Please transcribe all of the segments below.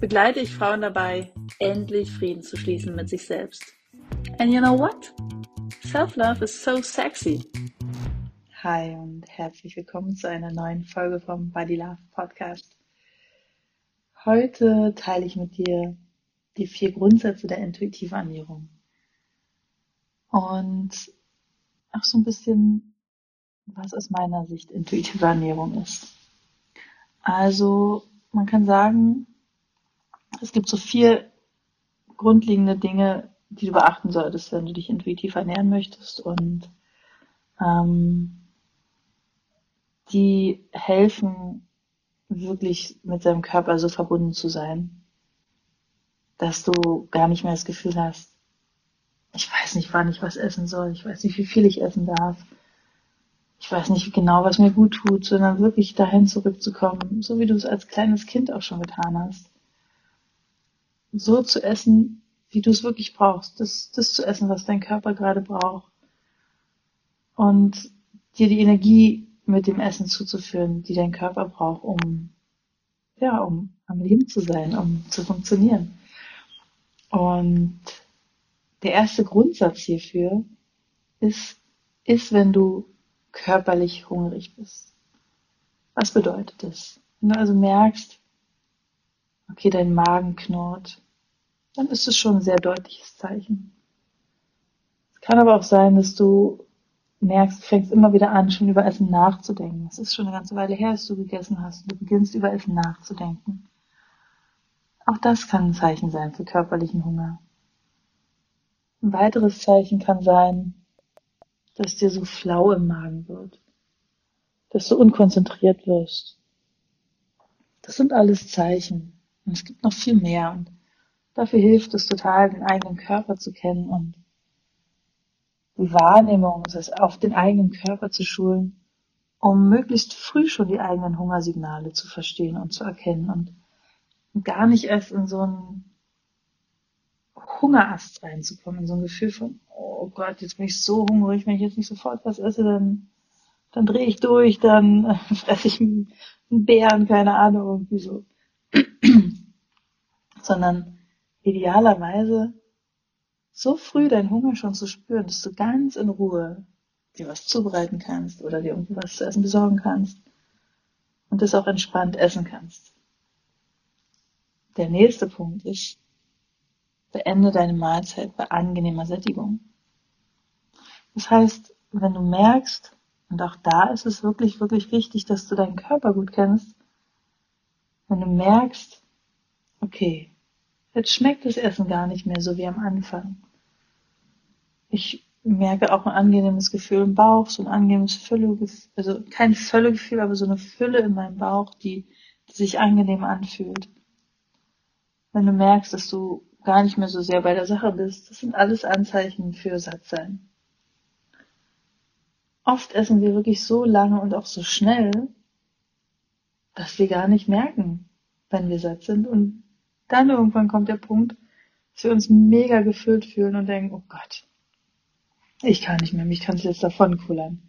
begleite ich Frauen dabei, endlich Frieden zu schließen mit sich selbst. And you know what? Self-love is so sexy. Hi und herzlich willkommen zu einer neuen Folge vom Body Love Podcast. Heute teile ich mit dir die vier Grundsätze der intuitiven Ernährung. Und auch so ein bisschen, was aus meiner Sicht intuitive Ernährung ist. Also, man kann sagen, es gibt so vier grundlegende Dinge, die du beachten solltest, wenn du dich intuitiv ernähren möchtest. Und ähm, die helfen, wirklich mit deinem Körper so verbunden zu sein, dass du gar nicht mehr das Gefühl hast, ich weiß nicht, wann ich was essen soll, ich weiß nicht, wie viel ich essen darf, ich weiß nicht genau, was mir gut tut, sondern wirklich dahin zurückzukommen, so wie du es als kleines Kind auch schon getan hast so zu essen, wie du es wirklich brauchst. Das, das zu essen, was dein Körper gerade braucht. Und dir die Energie mit dem Essen zuzuführen, die dein Körper braucht, um, ja, um am Leben zu sein, um zu funktionieren. Und der erste Grundsatz hierfür ist, ist, wenn du körperlich hungrig bist. Was bedeutet das? Wenn du also merkst, okay, dein Magen knurrt, dann ist es schon ein sehr deutliches Zeichen. Es kann aber auch sein, dass du merkst, du fängst immer wieder an, schon über Essen nachzudenken. Es ist schon eine ganze Weile her, dass du gegessen hast und du beginnst über Essen nachzudenken. Auch das kann ein Zeichen sein für körperlichen Hunger. Ein weiteres Zeichen kann sein, dass dir so flau im Magen wird, dass du unkonzentriert wirst. Das sind alles Zeichen. Und es gibt noch viel mehr. Und dafür hilft es total, den eigenen Körper zu kennen und die Wahrnehmung, das auf den eigenen Körper zu schulen, um möglichst früh schon die eigenen Hungersignale zu verstehen und zu erkennen und gar nicht erst in so einen Hungerast reinzukommen, in so ein Gefühl von, oh Gott, jetzt bin ich so hungrig, wenn ich jetzt nicht sofort was esse, dann, dann drehe ich durch, dann fresse ich einen Bären, keine Ahnung, irgendwie so sondern idealerweise so früh deinen Hunger schon zu spüren, dass du ganz in Ruhe dir was zubereiten kannst oder dir irgendwie was zu essen besorgen kannst und das auch entspannt essen kannst. Der nächste Punkt ist, beende deine Mahlzeit bei angenehmer Sättigung. Das heißt, wenn du merkst, und auch da ist es wirklich, wirklich wichtig, dass du deinen Körper gut kennst, wenn du merkst, okay, Jetzt schmeckt das Essen gar nicht mehr so wie am Anfang. Ich merke auch ein angenehmes Gefühl im Bauch, so ein angenehmes Füllegefühl, also kein Völlegefühl, aber so eine Fülle in meinem Bauch, die, die sich angenehm anfühlt. Wenn du merkst, dass du gar nicht mehr so sehr bei der Sache bist, das sind alles Anzeichen für Sattsein. Oft essen wir wirklich so lange und auch so schnell, dass wir gar nicht merken, wenn wir satt sind und dann irgendwann kommt der Punkt, dass wir uns mega gefüllt fühlen und denken, oh Gott, ich kann nicht mehr, mich kann es jetzt davon kullern.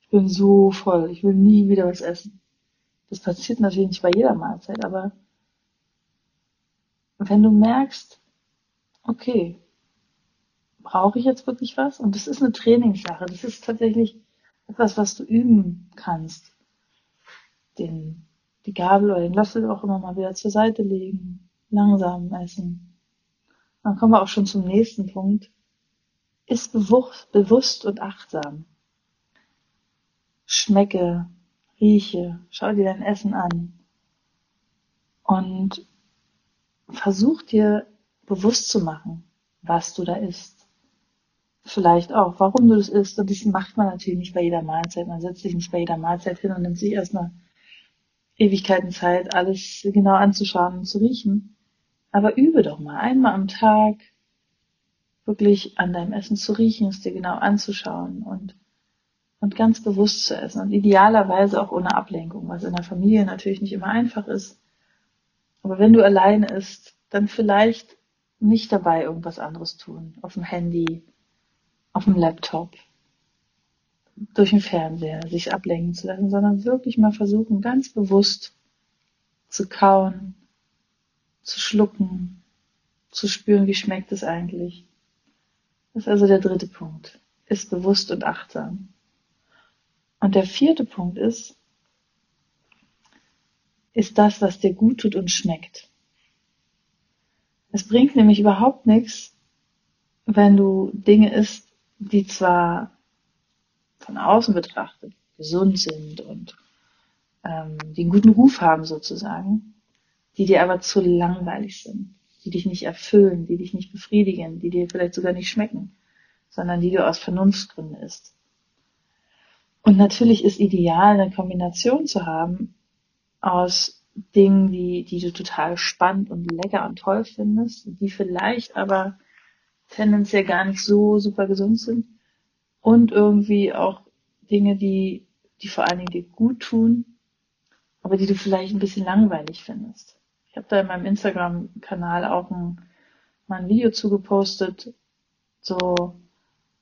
Ich bin so voll, ich will nie wieder was essen. Das passiert natürlich nicht bei jeder Mahlzeit, aber wenn du merkst, okay, brauche ich jetzt wirklich was? Und das ist eine Trainingssache. Das ist tatsächlich etwas, was du üben kannst. Den, die Gabel oder den Löffel auch immer mal wieder zur Seite legen langsam essen. Dann kommen wir auch schon zum nächsten Punkt. Ist bewusst, und achtsam. Schmecke, rieche, schau dir dein Essen an und versuch dir bewusst zu machen, was du da isst. Vielleicht auch, warum du das isst. Und das macht man natürlich nicht bei jeder Mahlzeit. Man setzt sich nicht bei jeder Mahlzeit hin und nimmt sich erstmal Ewigkeiten Zeit, alles genau anzuschauen und zu riechen. Aber übe doch mal einmal am Tag wirklich an deinem Essen zu riechen, es dir genau anzuschauen und, und ganz bewusst zu essen und idealerweise auch ohne Ablenkung, was in der Familie natürlich nicht immer einfach ist. Aber wenn du alleine isst, dann vielleicht nicht dabei irgendwas anderes tun, auf dem Handy, auf dem Laptop, durch den Fernseher, sich ablenken zu lassen, sondern wirklich mal versuchen, ganz bewusst zu kauen, zu schlucken, zu spüren, wie schmeckt es eigentlich. Das ist also der dritte Punkt. Ist bewusst und achtsam. Und der vierte Punkt ist, ist das, was dir gut tut und schmeckt. Es bringt nämlich überhaupt nichts, wenn du Dinge isst, die zwar von außen betrachtet gesund sind und ähm, die einen guten Ruf haben sozusagen, die dir aber zu langweilig sind, die dich nicht erfüllen, die dich nicht befriedigen, die dir vielleicht sogar nicht schmecken, sondern die du aus Vernunftsgründen isst. Und natürlich ist ideal, eine Kombination zu haben aus Dingen, die, die du total spannend und lecker und toll findest, die vielleicht aber tendenziell gar nicht so super gesund sind und irgendwie auch Dinge, die, die vor allen Dingen dir gut tun, aber die du vielleicht ein bisschen langweilig findest. Ich habe da in meinem Instagram-Kanal auch ein, mal ein Video zugepostet, so,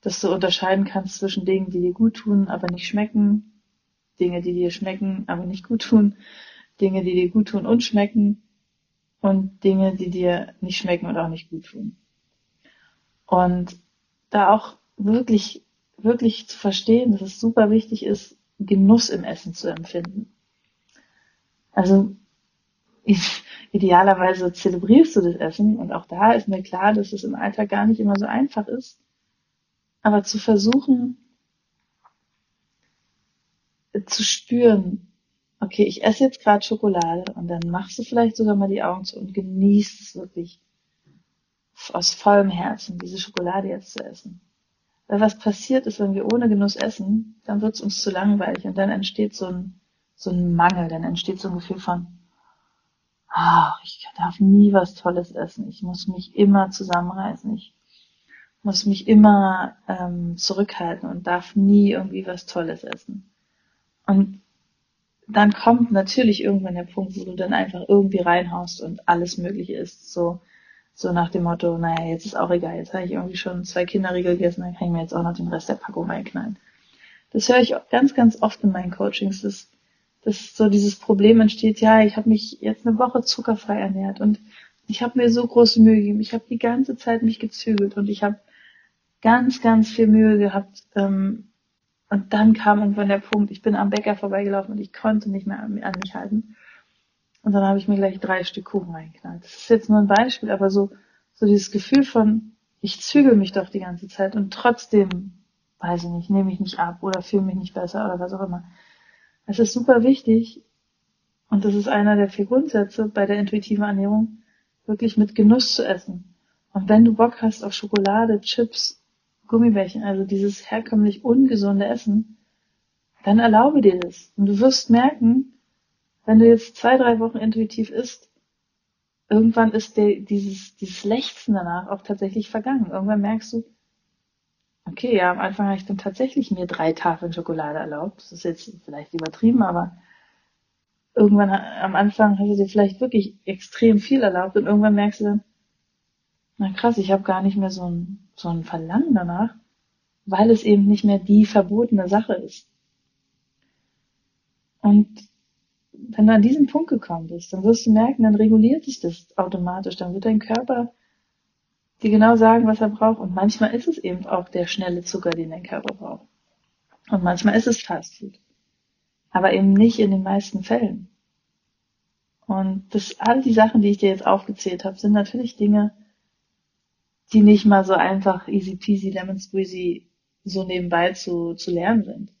dass du unterscheiden kannst zwischen Dingen, die dir gut tun, aber nicht schmecken, Dinge, die dir schmecken, aber nicht gut tun, Dinge, die dir gut tun und schmecken und Dinge, die dir nicht schmecken und auch nicht gut tun. Und da auch wirklich, wirklich zu verstehen, dass es super wichtig ist, Genuss im Essen zu empfinden. Also idealerweise zelebrierst du das Essen und auch da ist mir klar, dass es im Alltag gar nicht immer so einfach ist. Aber zu versuchen, zu spüren, okay, ich esse jetzt gerade Schokolade und dann machst du vielleicht sogar mal die Augen zu und genießt es wirklich aus vollem Herzen, diese Schokolade jetzt zu essen. Weil was passiert ist, wenn wir ohne Genuss essen, dann wird es uns zu langweilig und dann entsteht so ein, so ein Mangel, dann entsteht so ein Gefühl von, ach, ich darf nie was Tolles essen, ich muss mich immer zusammenreißen, ich muss mich immer ähm, zurückhalten und darf nie irgendwie was Tolles essen. Und dann kommt natürlich irgendwann der Punkt, wo du dann einfach irgendwie reinhaust und alles Mögliche ist. So, so nach dem Motto, naja, jetzt ist auch egal, jetzt habe ich irgendwie schon zwei Kinderriegel gegessen, dann kann ich mir jetzt auch noch den Rest der Packung reinknallen. Das höre ich ganz, ganz oft in meinen Coachings, dass, dass so dieses Problem entsteht, ja, ich habe mich jetzt eine Woche zuckerfrei ernährt und ich habe mir so große Mühe gegeben, ich habe die ganze Zeit mich gezügelt und ich habe ganz, ganz viel Mühe gehabt, ähm, und dann kam irgendwann der Punkt, ich bin am Bäcker vorbeigelaufen und ich konnte nicht mehr an, mich halten. Und dann habe ich mir gleich drei Stück Kuchen reingeknallt. Das ist jetzt nur ein Beispiel, aber so, so dieses Gefühl von, ich zügel mich doch die ganze Zeit und trotzdem, weiß ich nicht, nehme ich nicht ab oder fühle mich nicht besser oder was auch immer. Es ist super wichtig und das ist einer der vier Grundsätze bei der intuitiven Ernährung, wirklich mit Genuss zu essen. Und wenn du Bock hast auf Schokolade, Chips, Gummibärchen, also dieses herkömmlich ungesunde Essen, dann erlaube dir das. Und du wirst merken, wenn du jetzt zwei, drei Wochen intuitiv isst, irgendwann ist der, dieses, dieses Lechzen danach auch tatsächlich vergangen. Irgendwann merkst du, okay, ja, am Anfang habe ich dann tatsächlich mir drei Tafeln Schokolade erlaubt. Das ist jetzt vielleicht übertrieben, aber irgendwann am Anfang hast du dir vielleicht wirklich extrem viel erlaubt und irgendwann merkst du dann, na krass, ich habe gar nicht mehr so ein, so ein Verlangen danach, weil es eben nicht mehr die verbotene Sache ist. Und wenn du an diesen Punkt gekommen bist, dann wirst du merken, dann reguliert sich das automatisch, dann wird dein Körper dir genau sagen, was er braucht. Und manchmal ist es eben auch der schnelle Zucker, den dein Körper braucht. Und manchmal ist es Fast Food. Aber eben nicht in den meisten Fällen. Und das, all die Sachen, die ich dir jetzt aufgezählt habe, sind natürlich Dinge, die nicht mal so einfach easy peasy lemon squeezy so nebenbei zu, zu lernen sind.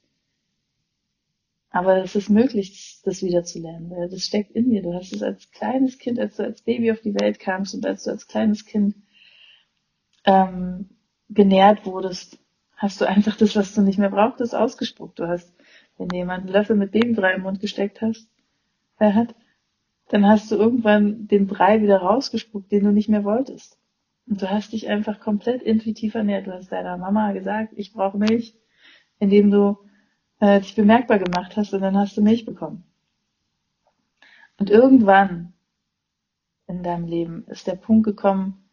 Aber es ist möglich, das wieder zu lernen, weil das steckt in dir. Du hast es als kleines Kind, als du als Baby auf die Welt kamst und als du als kleines Kind ähm, genährt wurdest, hast du einfach das, was du nicht mehr brauchtest, ausgespuckt. Du hast, wenn dir jemand einen Löffel mit Babybrei im Mund gesteckt hast, er hat, dann hast du irgendwann den Brei wieder rausgespuckt, den du nicht mehr wolltest. Und du hast dich einfach komplett intuitiv ernährt. Du hast deiner Mama gesagt, ich brauche Milch, indem du äh, dich bemerkbar gemacht hast und dann hast du Milch bekommen. Und irgendwann in deinem Leben ist der Punkt gekommen,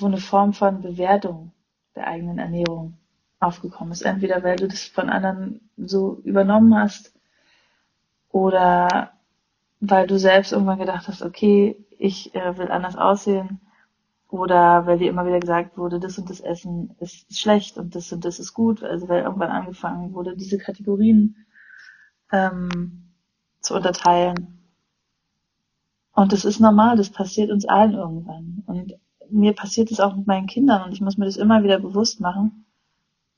wo eine Form von Bewertung der eigenen Ernährung aufgekommen ist. Entweder weil du das von anderen so übernommen hast oder weil du selbst irgendwann gedacht hast, okay, ich äh, will anders aussehen oder weil dir immer wieder gesagt wurde, das und das Essen ist schlecht und das und das ist gut. Also weil irgendwann angefangen wurde, diese Kategorien ähm, zu unterteilen. Und das ist normal, das passiert uns allen irgendwann. Und mir passiert es auch mit meinen Kindern und ich muss mir das immer wieder bewusst machen,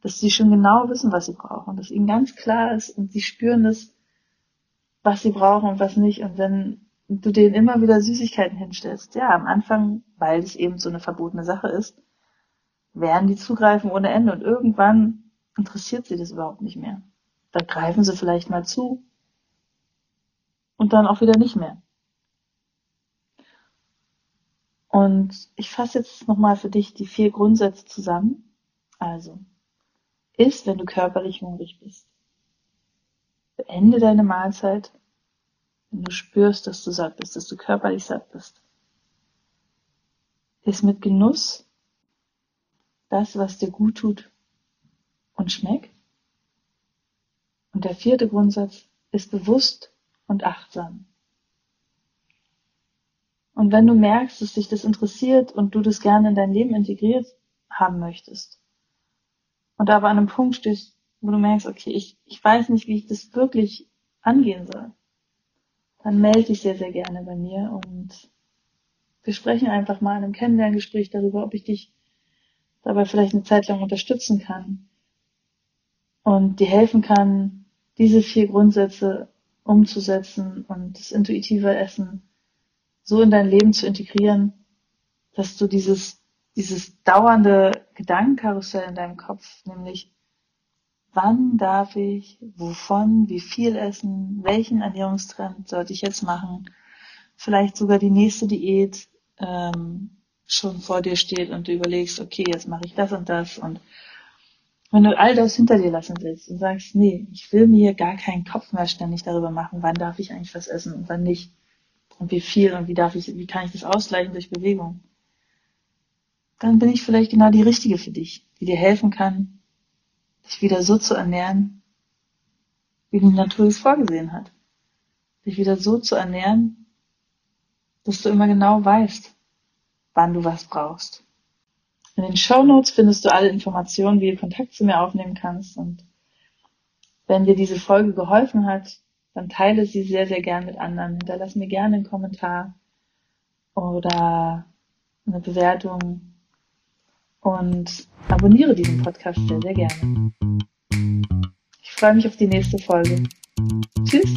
dass sie schon genau wissen, was sie brauchen, dass ihnen ganz klar ist und sie spüren das, was sie brauchen und was nicht. Und wenn du denen immer wieder Süßigkeiten hinstellst, ja, am Anfang, weil es eben so eine verbotene Sache ist, werden die zugreifen ohne Ende und irgendwann interessiert sie das überhaupt nicht mehr. Dann greifen sie vielleicht mal zu und dann auch wieder nicht mehr. Und ich fasse jetzt nochmal für dich die vier Grundsätze zusammen. Also, isst, wenn du körperlich hungrig bist. Beende deine Mahlzeit, wenn du spürst, dass du satt bist, dass du körperlich satt bist. Iss mit Genuss das, was dir gut tut und schmeckt. Und der vierte Grundsatz ist bewusst und achtsam. Und wenn du merkst, dass dich das interessiert und du das gerne in dein Leben integriert haben möchtest und aber an einem Punkt stehst, wo du merkst, okay, ich, ich weiß nicht, wie ich das wirklich angehen soll, dann melde dich sehr, sehr gerne bei mir und wir sprechen einfach mal in einem Kennenlerngespräch darüber, ob ich dich dabei vielleicht eine Zeit lang unterstützen kann und dir helfen kann, diese vier Grundsätze umzusetzen und das intuitive Essen so in dein Leben zu integrieren, dass du dieses, dieses dauernde Gedankenkarussell in deinem Kopf, nämlich wann darf ich, wovon, wie viel essen, welchen Ernährungstrend sollte ich jetzt machen, vielleicht sogar die nächste Diät ähm, schon vor dir steht und du überlegst, okay, jetzt mache ich das und das und wenn du all das hinter dir lassen willst und sagst, nee, ich will mir gar keinen Kopf mehr ständig darüber machen, wann darf ich eigentlich was essen und wann nicht und wie viel und wie darf ich, wie kann ich das ausgleichen durch Bewegung, dann bin ich vielleicht genau die richtige für dich, die dir helfen kann, dich wieder so zu ernähren, wie die Natur es vorgesehen hat. Dich wieder so zu ernähren, dass du immer genau weißt, wann du was brauchst. In den Show Notes findest du alle Informationen, wie du Kontakt zu mir aufnehmen kannst. Und wenn dir diese Folge geholfen hat, dann teile sie sehr, sehr gern mit anderen. Hinterlass mir gerne einen Kommentar oder eine Bewertung und abonniere diesen Podcast sehr, sehr gerne. Ich freue mich auf die nächste Folge. Tschüss!